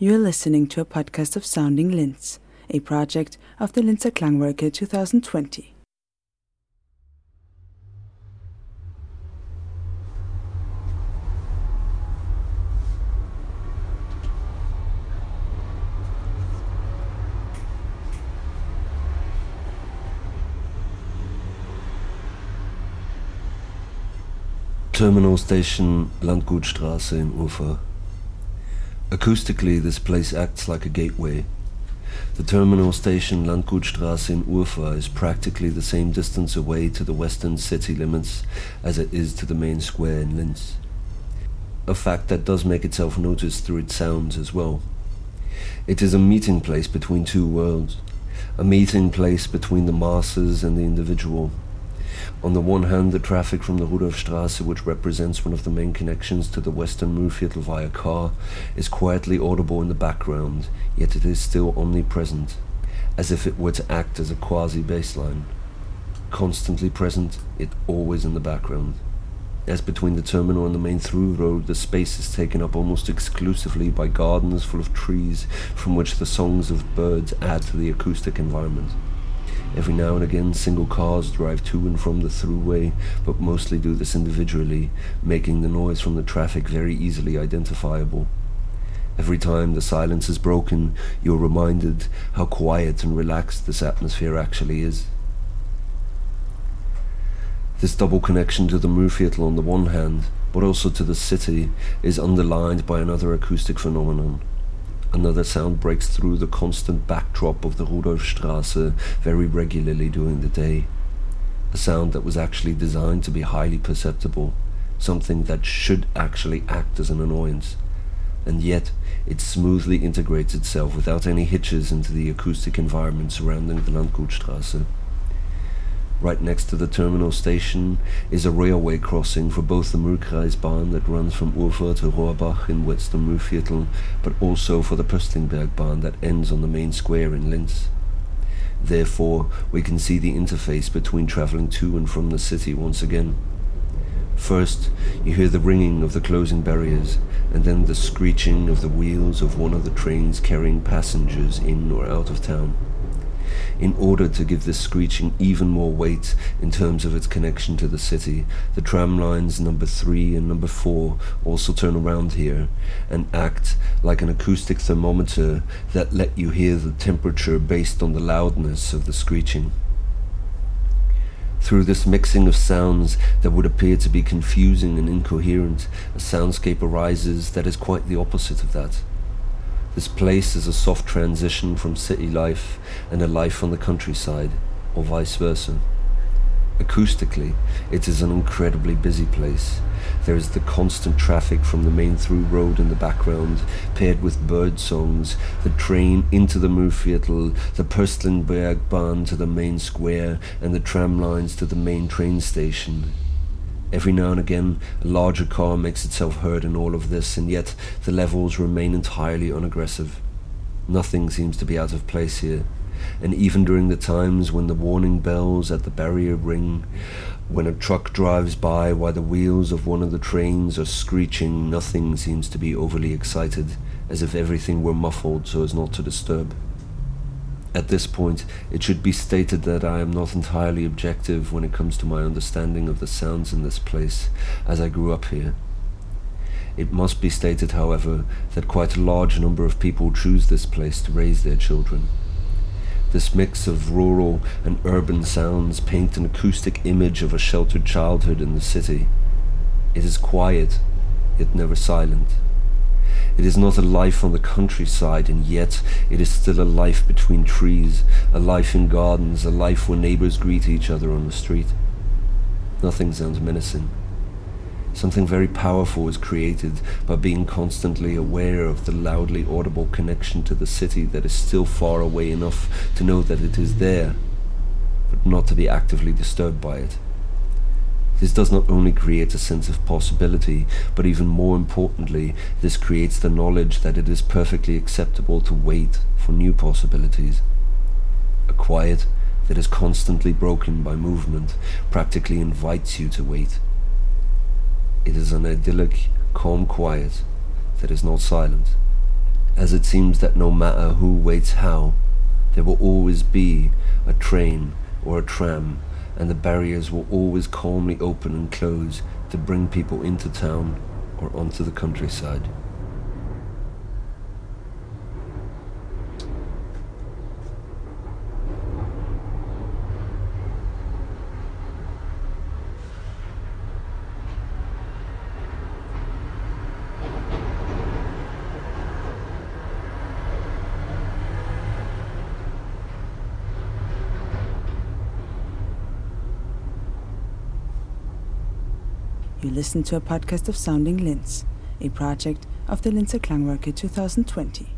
You are listening to a podcast of Sounding Linz, a project of the Linzer Klangwerke 2020. Terminal Station Landgutstraße in Urfahr. Acoustically, this place acts like a gateway. The terminal station Landgutstraße in Urfahr is practically the same distance away to the western city limits as it is to the main square in Linz. A fact that does make itself noticed through its sounds as well. It is a meeting place between two worlds, a meeting place between the masses and the individual, on the one hand, the traffic from the Rudolfstrasse, which represents one of the main connections to the western Mühlviertel via car, is quietly audible in the background, yet it is still omnipresent, as if it were to act as a quasi-baseline. Constantly present, yet always in the background. As between the terminal and the main through road, the space is taken up almost exclusively by gardens full of trees, from which the songs of birds add to the acoustic environment. Every now and again, single cars drive to and from the throughway, but mostly do this individually, making the noise from the traffic very easily identifiable. Every time the silence is broken, you're reminded how quiet and relaxed this atmosphere actually is. This double connection to the Mühlviertel on the one hand, but also to the city, is underlined by another acoustic phenomenon. Another sound breaks through the constant backdrop of the Rudolfstrasse very regularly during the day. A sound that was actually designed to be highly perceptible, something that should actually act as an annoyance. And yet, it smoothly integrates itself without any hitches into the acoustic environment surrounding the Landgutstrasse. Right next to the terminal station is a railway crossing for both the Mühlkreisbahn that runs from Urfahr to Rohrbach in Western Mühlviertel, but also for the Pöstlingbergbahn that ends on the main square in Linz. Therefore, we can see the interface between traveling to and from the city once again. First, you hear the ringing of the closing barriers, and then the screeching of the wheels of one of the trains carrying passengers in or out of town in order to give this screeching even more weight in terms of its connection to the city. The tram lines number 3 and number 4 also turn around here and act like an acoustic thermometer that let you hear the temperature based on the loudness of the screeching. Through this mixing of sounds that would appear to be confusing and incoherent, a soundscape arises that is quite the opposite of that. This place is a soft transition from city life and a life on the countryside, or vice versa. Acoustically, it is an incredibly busy place. There is the constant traffic from the main through road in the background, paired with bird songs, the train into the Mühlviertel, the Pöstlingbergbahn to the main square, and the tram lines to the main train station. Every now and again, a larger car makes itself heard in all of this, and yet the levels remain entirely unaggressive. Nothing seems to be out of place here, and even during the times when the warning bells at the barrier ring, when a truck drives by while the wheels of one of the trains are screeching, nothing seems to be overly excited, as if everything were muffled so as not to disturb. At this point, it should be stated that I am not entirely objective when it comes to my understanding of the sounds in this place, as I grew up here. It must be stated, however, that quite a large number of people choose this place to raise their children. This mix of rural and urban sounds paint an acoustic image of a sheltered childhood in the city. It is quiet, yet never silent. It is not a life on the countryside, and yet it is still a life between trees, a life in gardens, a life where neighbors greet each other on the street. Nothing sounds menacing. Something very powerful is created by being constantly aware of the loudly audible connection to the city that is still far away enough to know that it is there, but not to be actively disturbed by it. This does not only create a sense of possibility, but even more importantly, this creates the knowledge that it is perfectly acceptable to wait for new possibilities. A quiet that is constantly broken by movement practically invites you to wait. It is an idyllic, calm quiet that is not silent, as it seems that no matter who waits how, there will always be a train or a tram, and the barriers will always calmly open and close to bring people into town or onto the countryside. You listen to a podcast of Sounding Linz, a project of the Linzer Klangwerke 2020.